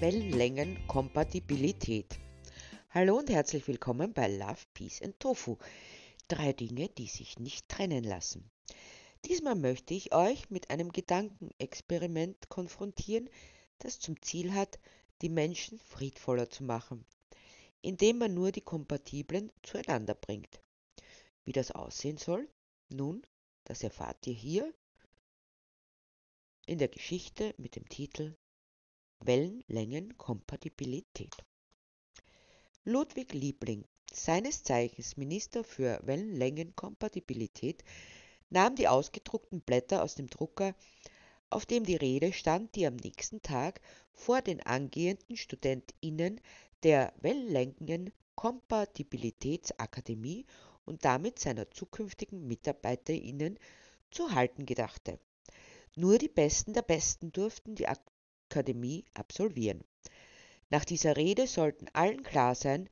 Wellenlängenkompatibilität. Hallo und herzlich willkommen bei Love, Peace and Tofu. Drei Dinge, die sich nicht trennen lassen. Diesmal möchte ich euch mit einem Gedankenexperiment konfrontieren, das zum Ziel hat, die Menschen friedvoller zu machen, indem man nur die Kompatiblen zueinander bringt. Wie das aussehen soll? Nun, das erfahrt ihr hier in der Geschichte mit dem Titel Wellenlängenkompatibilität. Ludwig Liebling, seines Zeichens Minister für Wellenlängenkompatibilität, nahm die ausgedruckten Blätter aus dem Drucker, auf dem die Rede stand, die am nächsten Tag vor den angehenden StudentInnen der Wellenlängenkompatibilitätsakademie und damit seiner zukünftigen MitarbeiterInnen zu halten gedachte. Nur die Besten der Besten durften die Akademie absolvieren. Nach dieser Rede sollten allen klar sein,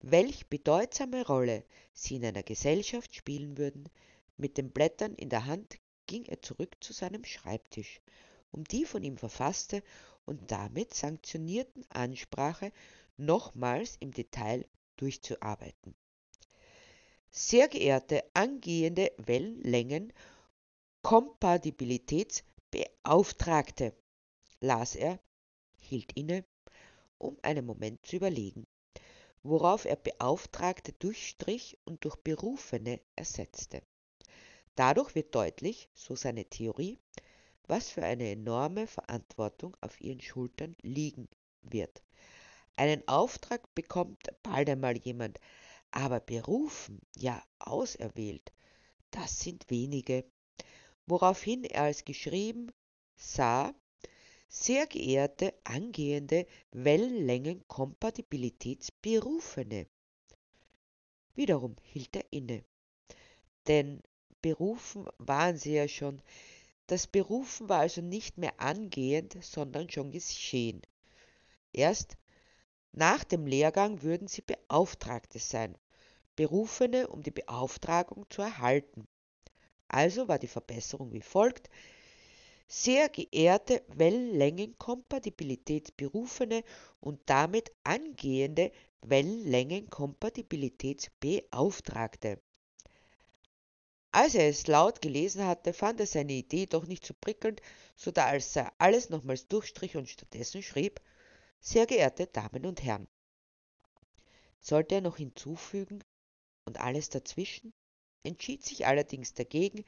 welch bedeutsame Rolle sie in einer Gesellschaft spielen würden. Mit den Blättern in der Hand ging er zurück zu seinem Schreibtisch, um die von ihm verfasste und damit sanktionierten Ansprache nochmals im Detail durchzuarbeiten. Sehr geehrte angehende Wellenlängen Kompatibilitätsbeauftragte, las er, hielt inne, um einen Moment zu überlegen, worauf er Beauftragte durchstrich und durch Berufene ersetzte. Dadurch wird deutlich, so seine Theorie, was für eine enorme Verantwortung auf ihren Schultern liegen wird. Einen Auftrag bekommt bald einmal jemand, aber berufen, ja auserwählt, das sind wenige. Woraufhin er als geschrieben sah, sehr geehrte angehende Wellenlängenkompatibilitätsberufene. Wiederum hielt er inne. Denn berufen waren sie ja schon. Das Berufen war also nicht mehr angehend, sondern schon geschehen. Erst nach dem Lehrgang würden sie Beauftragte sein, Berufene, um die Beauftragung zu erhalten. Also war die Verbesserung wie folgt. Sehr geehrte Wellenlängenkompatibilitätsberufene und damit angehende Wellenlängenkompatibilitätsbeauftragte. Als er es laut gelesen hatte, fand er seine Idee doch nicht so prickelnd, so da als er alles nochmals durchstrich und stattdessen schrieb, sehr geehrte Damen und Herren. Sollte er noch hinzufügen und alles dazwischen, entschied sich allerdings dagegen,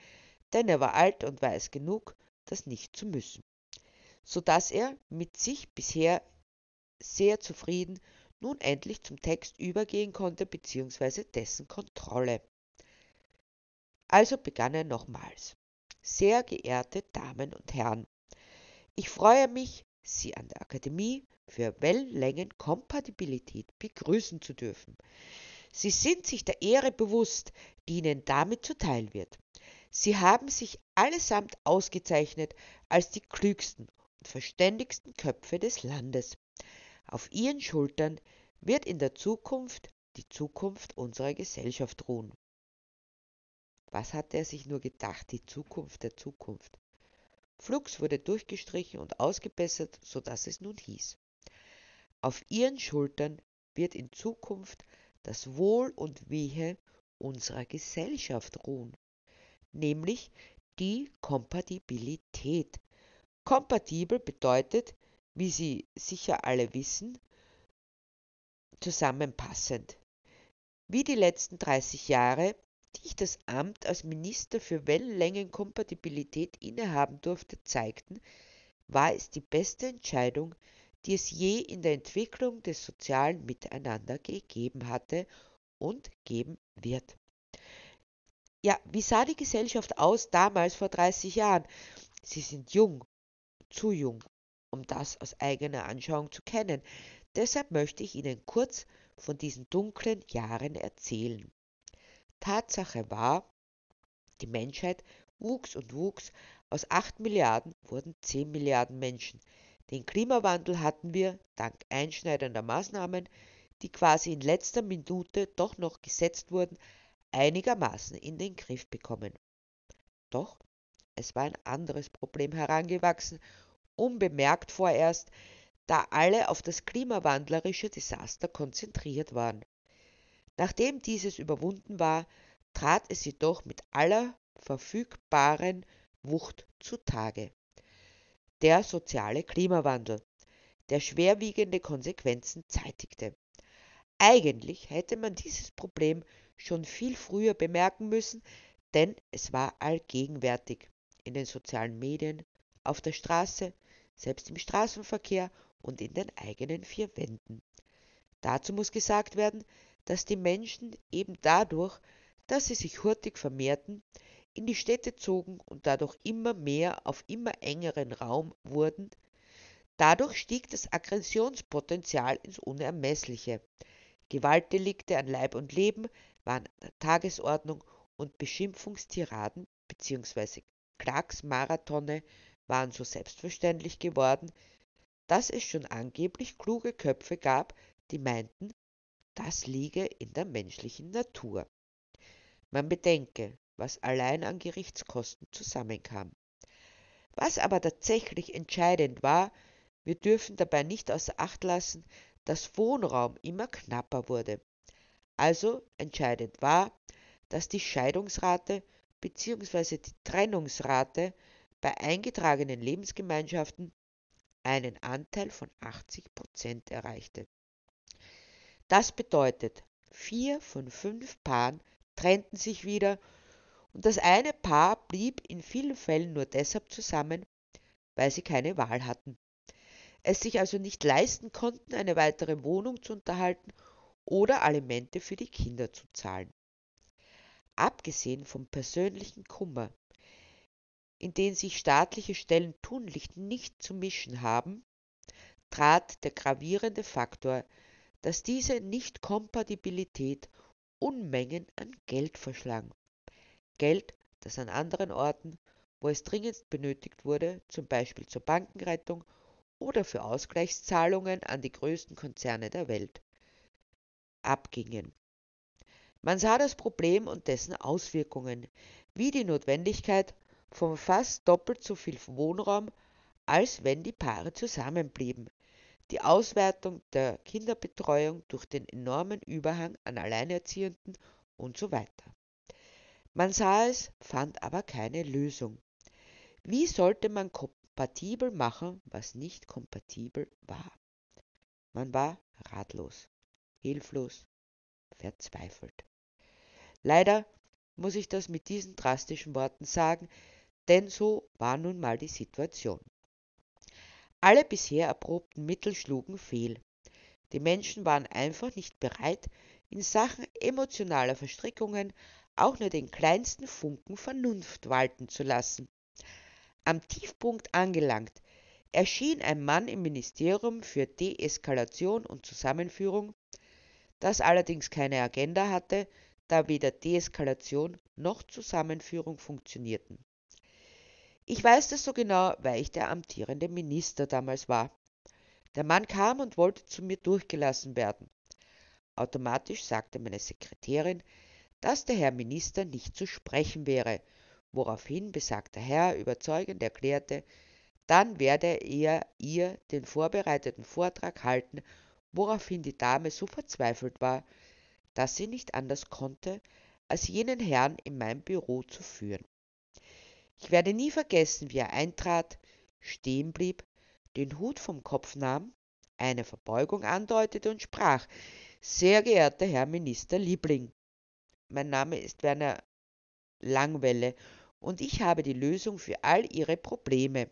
denn er war alt und weiß genug, das nicht zu müssen, so dass er mit sich bisher sehr zufrieden nun endlich zum Text übergehen konnte bzw. dessen Kontrolle. Also begann er nochmals. Sehr geehrte Damen und Herren, ich freue mich, Sie an der Akademie für Wellenlängenkompatibilität begrüßen zu dürfen. Sie sind sich der Ehre bewusst, die Ihnen damit zuteil wird. Sie haben sich allesamt ausgezeichnet als die klügsten und verständigsten Köpfe des Landes. Auf ihren Schultern wird in der Zukunft die Zukunft unserer Gesellschaft ruhen. Was hatte er sich nur gedacht, die Zukunft der Zukunft? Flugs wurde durchgestrichen und ausgebessert, so dass es nun hieß. Auf ihren Schultern wird in Zukunft das Wohl und Wehe unserer Gesellschaft ruhen nämlich die Kompatibilität. Kompatibel bedeutet, wie Sie sicher alle wissen, zusammenpassend. Wie die letzten 30 Jahre, die ich das Amt als Minister für Wellenlängenkompatibilität innehaben durfte, zeigten, war es die beste Entscheidung, die es je in der Entwicklung des sozialen Miteinander gegeben hatte und geben wird. Ja, wie sah die Gesellschaft aus damals vor 30 Jahren? Sie sind jung, zu jung, um das aus eigener Anschauung zu kennen. Deshalb möchte ich Ihnen kurz von diesen dunklen Jahren erzählen. Tatsache war, die Menschheit wuchs und wuchs, aus 8 Milliarden wurden 10 Milliarden Menschen. Den Klimawandel hatten wir, dank einschneidender Maßnahmen, die quasi in letzter Minute doch noch gesetzt wurden, einigermaßen in den Griff bekommen. Doch es war ein anderes Problem herangewachsen, unbemerkt vorerst, da alle auf das klimawandlerische Desaster konzentriert waren. Nachdem dieses überwunden war, trat es jedoch mit aller verfügbaren Wucht zutage. Der soziale Klimawandel, der schwerwiegende Konsequenzen zeitigte. Eigentlich hätte man dieses Problem schon viel früher bemerken müssen, denn es war allgegenwärtig in den sozialen Medien, auf der Straße, selbst im Straßenverkehr und in den eigenen vier Wänden. Dazu muss gesagt werden, dass die Menschen eben dadurch, dass sie sich hurtig vermehrten, in die Städte zogen und dadurch immer mehr auf immer engeren Raum wurden. Dadurch stieg das Aggressionspotenzial ins Unermessliche. Gewaltdelikte an Leib und Leben waren Tagesordnung und Beschimpfungstiraden bzw. Klagsmarathone waren so selbstverständlich geworden, dass es schon angeblich kluge Köpfe gab, die meinten, das liege in der menschlichen Natur. Man bedenke, was allein an Gerichtskosten zusammenkam. Was aber tatsächlich entscheidend war, wir dürfen dabei nicht außer Acht lassen, dass Wohnraum immer knapper wurde. Also entscheidend war, dass die Scheidungsrate bzw. die Trennungsrate bei eingetragenen Lebensgemeinschaften einen Anteil von 80 Prozent erreichte. Das bedeutet, vier von fünf Paaren trennten sich wieder und das eine Paar blieb in vielen Fällen nur deshalb zusammen, weil sie keine Wahl hatten es sich also nicht leisten konnten, eine weitere Wohnung zu unterhalten oder Alimente für die Kinder zu zahlen. Abgesehen vom persönlichen Kummer, in den sich staatliche Stellen tunlichst nicht zu mischen haben, trat der gravierende Faktor, dass diese Nichtkompatibilität Unmengen an Geld verschlang. Geld, das an anderen Orten, wo es dringendst benötigt wurde, zum Beispiel zur Bankenrettung oder für Ausgleichszahlungen an die größten Konzerne der Welt abgingen. Man sah das Problem und dessen Auswirkungen, wie die Notwendigkeit von fast doppelt so viel Wohnraum, als wenn die Paare zusammenblieben, die Auswertung der Kinderbetreuung durch den enormen Überhang an Alleinerziehenden und so weiter. Man sah es, fand aber keine Lösung. Wie sollte man kompatibel machen, was nicht kompatibel war. Man war ratlos, hilflos, verzweifelt. Leider muss ich das mit diesen drastischen Worten sagen, denn so war nun mal die Situation. Alle bisher erprobten Mittel schlugen fehl. Die Menschen waren einfach nicht bereit, in Sachen emotionaler Verstrickungen auch nur den kleinsten Funken Vernunft walten zu lassen. Am Tiefpunkt angelangt, erschien ein Mann im Ministerium für Deeskalation und Zusammenführung, das allerdings keine Agenda hatte, da weder Deeskalation noch Zusammenführung funktionierten. Ich weiß das so genau, weil ich der amtierende Minister damals war. Der Mann kam und wollte zu mir durchgelassen werden. Automatisch sagte meine Sekretärin, dass der Herr Minister nicht zu sprechen wäre, woraufhin besagter Herr überzeugend erklärte, dann werde er ihr den vorbereiteten Vortrag halten, woraufhin die Dame so verzweifelt war, dass sie nicht anders konnte, als jenen Herrn in mein Büro zu führen. Ich werde nie vergessen, wie er eintrat, stehen blieb, den Hut vom Kopf nahm, eine Verbeugung andeutete und sprach Sehr geehrter Herr Minister Liebling. Mein Name ist Werner Langwelle und ich habe die Lösung für all Ihre Probleme.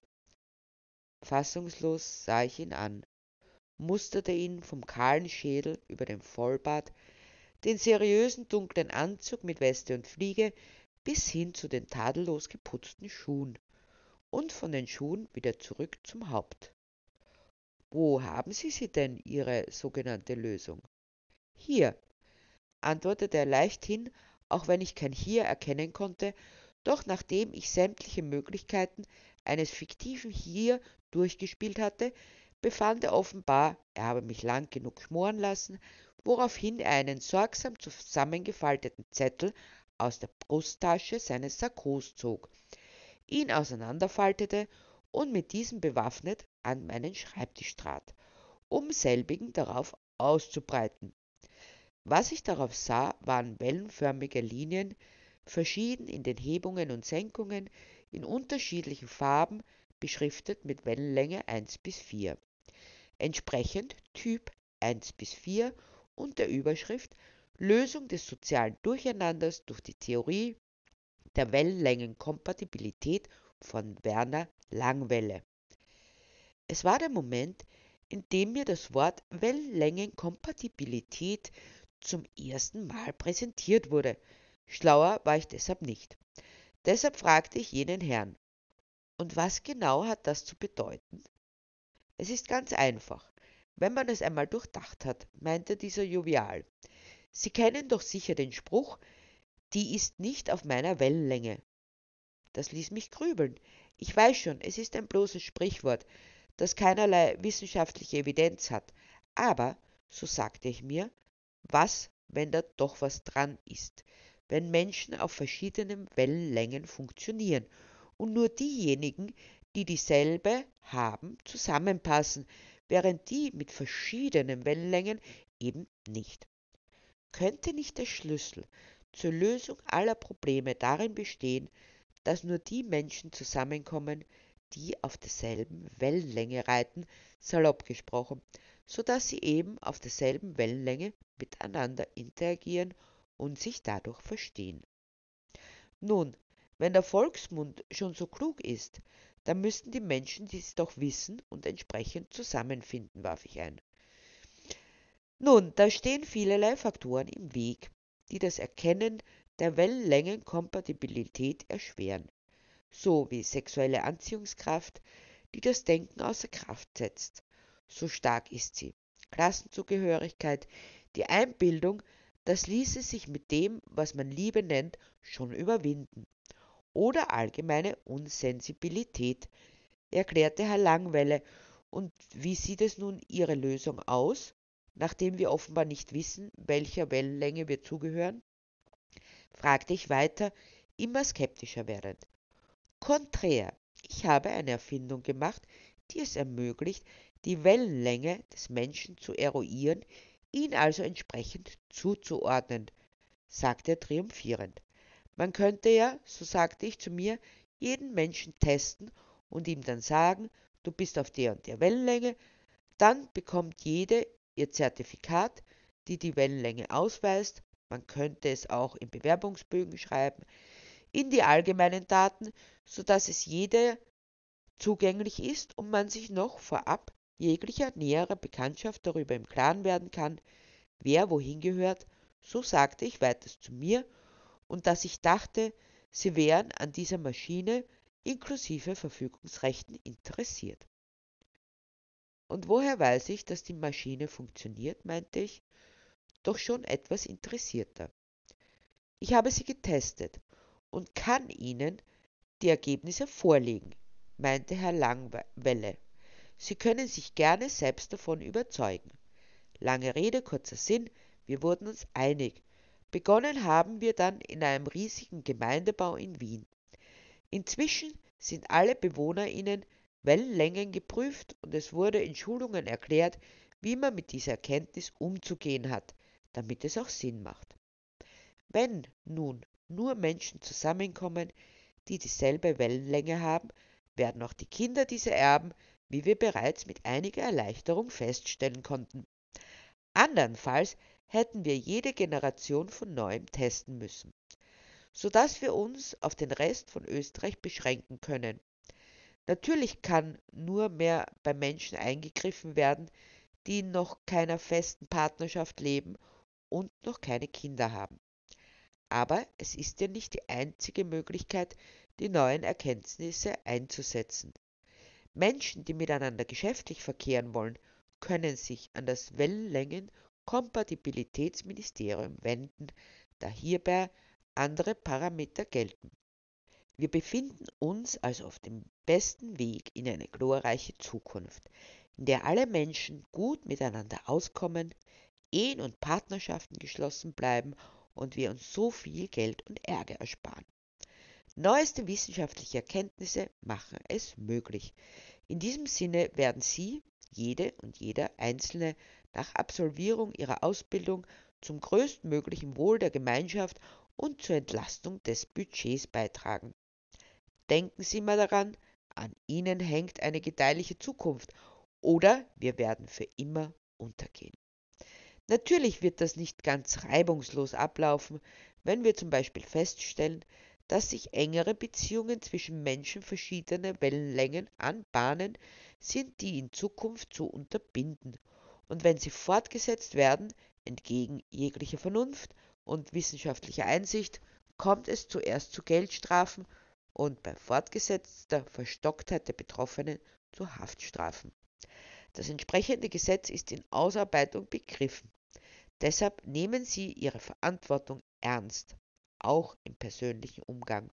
Fassungslos sah ich ihn an, musterte ihn vom kahlen Schädel über den Vollbart, den seriösen dunklen Anzug mit Weste und Fliege bis hin zu den tadellos geputzten Schuhen und von den Schuhen wieder zurück zum Haupt. Wo haben Sie sie denn, Ihre sogenannte Lösung? Hier, antwortete er leichthin, auch wenn ich kein Hier erkennen konnte doch nachdem ich sämtliche Möglichkeiten eines fiktiven Hier durchgespielt hatte, befand er offenbar, er habe mich lang genug schmoren lassen, woraufhin er einen sorgsam zusammengefalteten Zettel aus der Brusttasche seines Sakkos zog, ihn auseinanderfaltete und mit diesem bewaffnet an meinen Schreibtisch trat um selbigen darauf auszubreiten. Was ich darauf sah, waren wellenförmige Linien, verschieden in den Hebungen und Senkungen, in unterschiedlichen Farben, beschriftet mit Wellenlänge 1 bis 4. Entsprechend Typ 1 bis 4 und der Überschrift Lösung des sozialen Durcheinanders durch die Theorie der Wellenlängenkompatibilität von Werner Langwelle. Es war der Moment, in dem mir das Wort Wellenlängenkompatibilität zum ersten Mal präsentiert wurde. Schlauer war ich deshalb nicht. Deshalb fragte ich jenen Herrn, und was genau hat das zu bedeuten? Es ist ganz einfach, wenn man es einmal durchdacht hat, meinte dieser jovial. Sie kennen doch sicher den Spruch, die ist nicht auf meiner Wellenlänge. Das ließ mich grübeln. Ich weiß schon, es ist ein bloßes Sprichwort, das keinerlei wissenschaftliche Evidenz hat. Aber, so sagte ich mir, was, wenn da doch was dran ist, wenn Menschen auf verschiedenen Wellenlängen funktionieren und nur diejenigen, die dieselbe haben, zusammenpassen, während die mit verschiedenen Wellenlängen eben nicht. Könnte nicht der Schlüssel zur Lösung aller Probleme darin bestehen, dass nur die Menschen zusammenkommen, die auf derselben Wellenlänge reiten, salopp gesprochen, so dass sie eben auf derselben Wellenlänge miteinander interagieren und sich dadurch verstehen. Nun, wenn der Volksmund schon so klug ist, dann müssten die Menschen dies doch wissen und entsprechend zusammenfinden, warf ich ein. Nun, da stehen vielerlei Faktoren im Weg, die das Erkennen der Wellenlängenkompatibilität erschweren, so wie sexuelle Anziehungskraft, die das Denken außer Kraft setzt. So stark ist sie. Klassenzugehörigkeit, die Einbildung, das ließe sich mit dem, was man Liebe nennt, schon überwinden. Oder allgemeine Unsensibilität, erklärte Herr Langwelle. Und wie sieht es nun Ihre Lösung aus? nachdem wir offenbar nicht wissen, welcher Wellenlänge wir zugehören? fragte ich weiter, immer skeptischer werdend. Konträr, ich habe eine Erfindung gemacht, die es ermöglicht, die Wellenlänge des Menschen zu eruieren, ihn also entsprechend zuzuordnen, sagte er triumphierend. Man könnte ja, so sagte ich zu mir, jeden Menschen testen und ihm dann sagen, du bist auf der und der Wellenlänge, dann bekommt jede ihr Zertifikat, die die Wellenlänge ausweist, man könnte es auch in Bewerbungsbögen schreiben, in die allgemeinen Daten, sodass es jeder zugänglich ist und man sich noch vorab jeglicher näherer Bekanntschaft darüber im Klaren werden kann, wer wohin gehört, so sagte ich weiters zu mir, und dass ich dachte, sie wären an dieser Maschine inklusive Verfügungsrechten interessiert. Und woher weiß ich, dass die Maschine funktioniert, meinte ich, doch schon etwas interessierter. Ich habe sie getestet und kann Ihnen die Ergebnisse vorlegen, meinte Herr Langwelle. Sie können sich gerne selbst davon überzeugen. Lange Rede, kurzer Sinn, wir wurden uns einig. Begonnen haben wir dann in einem riesigen Gemeindebau in Wien. Inzwischen sind alle BewohnerInnen Wellenlängen geprüft und es wurde in Schulungen erklärt, wie man mit dieser Erkenntnis umzugehen hat, damit es auch Sinn macht. Wenn nun nur Menschen zusammenkommen, die dieselbe Wellenlänge haben, werden auch die Kinder diese erben, wie wir bereits mit einiger Erleichterung feststellen konnten. Andernfalls hätten wir jede Generation von neuem testen müssen, so dass wir uns auf den Rest von Österreich beschränken können. Natürlich kann nur mehr bei Menschen eingegriffen werden, die in noch keiner festen Partnerschaft leben und noch keine Kinder haben. Aber es ist ja nicht die einzige Möglichkeit, die neuen Erkenntnisse einzusetzen. Menschen, die miteinander geschäftlich verkehren wollen, können sich an das Wellenlängen-Kompatibilitätsministerium wenden, da hierbei andere Parameter gelten. Wir befinden uns also auf dem besten Weg in eine glorreiche Zukunft, in der alle Menschen gut miteinander auskommen, Ehen und Partnerschaften geschlossen bleiben und wir uns so viel Geld und Ärger ersparen. Neueste wissenschaftliche Erkenntnisse machen es möglich. In diesem Sinne werden Sie, jede und jeder Einzelne nach Absolvierung ihrer Ausbildung zum größtmöglichen Wohl der Gemeinschaft und zur Entlastung des Budgets beitragen. Denken Sie mal daran, an Ihnen hängt eine gedeihliche Zukunft oder wir werden für immer untergehen. Natürlich wird das nicht ganz reibungslos ablaufen, wenn wir zum Beispiel feststellen, dass sich engere Beziehungen zwischen Menschen verschiedener Wellenlängen anbahnen, sind die in Zukunft zu unterbinden. Und wenn sie fortgesetzt werden, entgegen jeglicher Vernunft und wissenschaftlicher Einsicht, kommt es zuerst zu Geldstrafen und bei fortgesetzter Verstocktheit der Betroffenen zu Haftstrafen. Das entsprechende Gesetz ist in Ausarbeitung begriffen. Deshalb nehmen Sie Ihre Verantwortung ernst, auch im persönlichen Umgang.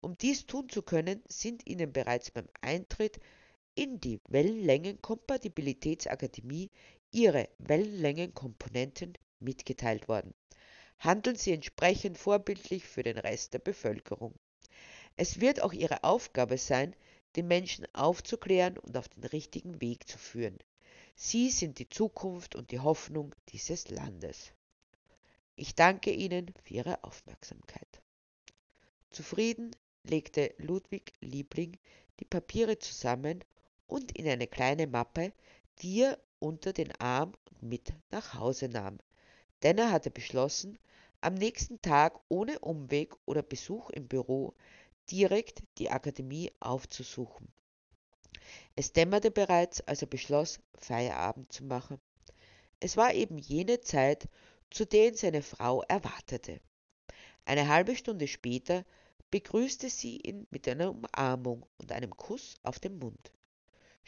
Um dies tun zu können, sind Ihnen bereits beim Eintritt in die Wellenlängenkompatibilitätsakademie Ihre Wellenlängenkomponenten mitgeteilt worden. Handeln Sie entsprechend vorbildlich für den Rest der Bevölkerung. Es wird auch Ihre Aufgabe sein, den Menschen aufzuklären und auf den richtigen Weg zu führen. Sie sind die Zukunft und die Hoffnung dieses Landes. Ich danke Ihnen für Ihre Aufmerksamkeit. Zufrieden legte Ludwig Liebling die Papiere zusammen und in eine kleine Mappe, die er unter den Arm mit nach Hause nahm, denn er hatte beschlossen, am nächsten Tag ohne Umweg oder Besuch im Büro direkt die Akademie aufzusuchen. Es dämmerte bereits, als er beschloss, Feierabend zu machen. Es war eben jene Zeit, zu der ihn seine Frau erwartete. Eine halbe Stunde später begrüßte sie ihn mit einer Umarmung und einem Kuss auf den Mund.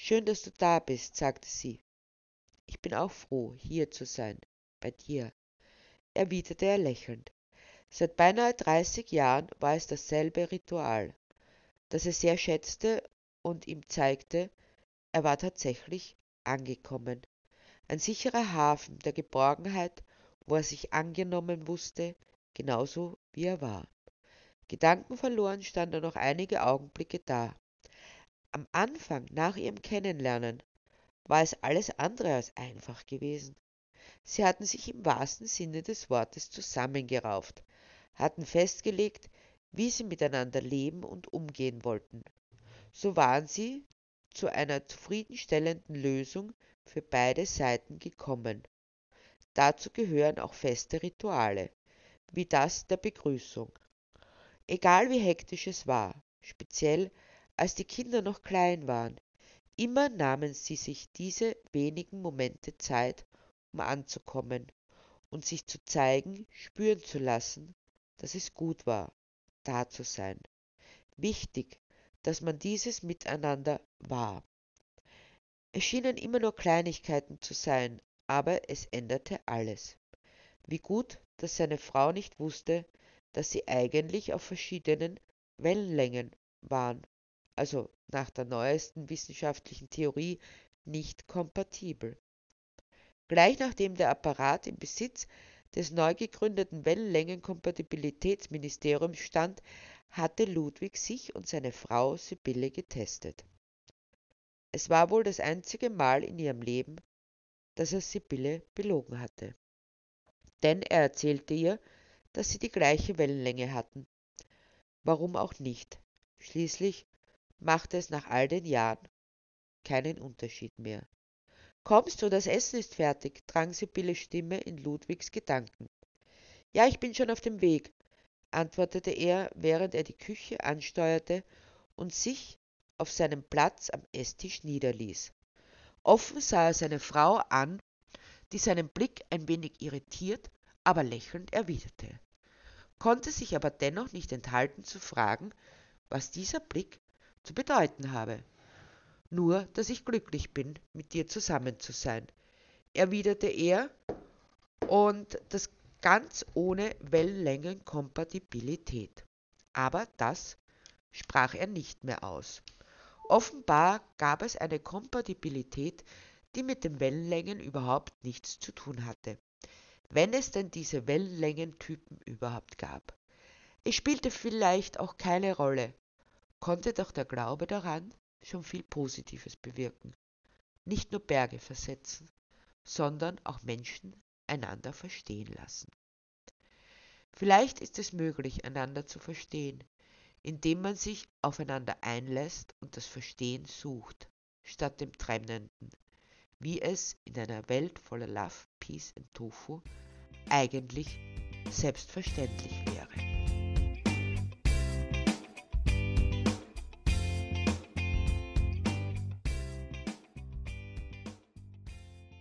Schön, dass du da bist, sagte sie. Ich bin auch froh, hier zu sein, bei dir, erwiderte er lächelnd. Seit beinahe dreißig Jahren war es dasselbe Ritual, das er sehr schätzte und ihm zeigte, er war tatsächlich angekommen. Ein sicherer Hafen der Geborgenheit, wo er sich angenommen wusste, genauso wie er war. Gedankenverloren stand er noch einige Augenblicke da. Am Anfang, nach ihrem Kennenlernen, war es alles andere als einfach gewesen. Sie hatten sich im wahrsten Sinne des Wortes zusammengerauft, hatten festgelegt, wie sie miteinander leben und umgehen wollten. So waren sie zu einer zufriedenstellenden Lösung für beide Seiten gekommen. Dazu gehören auch feste Rituale, wie das der Begrüßung. Egal wie hektisch es war, speziell als die Kinder noch klein waren, immer nahmen sie sich diese wenigen Momente Zeit, um anzukommen und sich zu zeigen, spüren zu lassen, dass es gut war, da zu sein. Wichtig, dass man dieses Miteinander war. Es schienen immer nur Kleinigkeiten zu sein, aber es änderte alles. Wie gut, dass seine Frau nicht wusste, dass sie eigentlich auf verschiedenen Wellenlängen waren, also nach der neuesten wissenschaftlichen Theorie nicht kompatibel. Gleich nachdem der Apparat im Besitz des neu gegründeten Wellenlängenkompatibilitätsministeriums stand, hatte Ludwig sich und seine Frau Sibylle getestet. Es war wohl das einzige Mal in ihrem Leben, dass er Sibylle belogen hatte. Denn er erzählte ihr, dass sie die gleiche Wellenlänge hatten. Warum auch nicht? Schließlich machte es nach all den Jahren keinen Unterschied mehr. Kommst du, das Essen ist fertig, drang Sibylles Stimme in Ludwigs Gedanken. Ja, ich bin schon auf dem Weg, antwortete er, während er die Küche ansteuerte und sich auf seinem Platz am Esstisch niederließ. Offen sah er seine Frau an, die seinen Blick ein wenig irritiert, aber lächelnd erwiderte, konnte sich aber dennoch nicht enthalten zu fragen, was dieser Blick zu bedeuten habe. Nur, dass ich glücklich bin, mit dir zusammen zu sein, erwiderte er, und das ganz ohne Wellenlängenkompatibilität. Aber das sprach er nicht mehr aus. Offenbar gab es eine Kompatibilität, die mit den Wellenlängen überhaupt nichts zu tun hatte. Wenn es denn diese Wellenlängentypen überhaupt gab. Es spielte vielleicht auch keine Rolle, konnte doch der Glaube daran schon viel Positives bewirken. nicht nur Berge versetzen, sondern auch Menschen einander verstehen lassen. Vielleicht ist es möglich, einander zu verstehen, indem man sich aufeinander einlässt und das Verstehen sucht, statt dem Trennenden, wie es in einer Welt voller Love, Peace und Tofu eigentlich selbstverständlich wäre.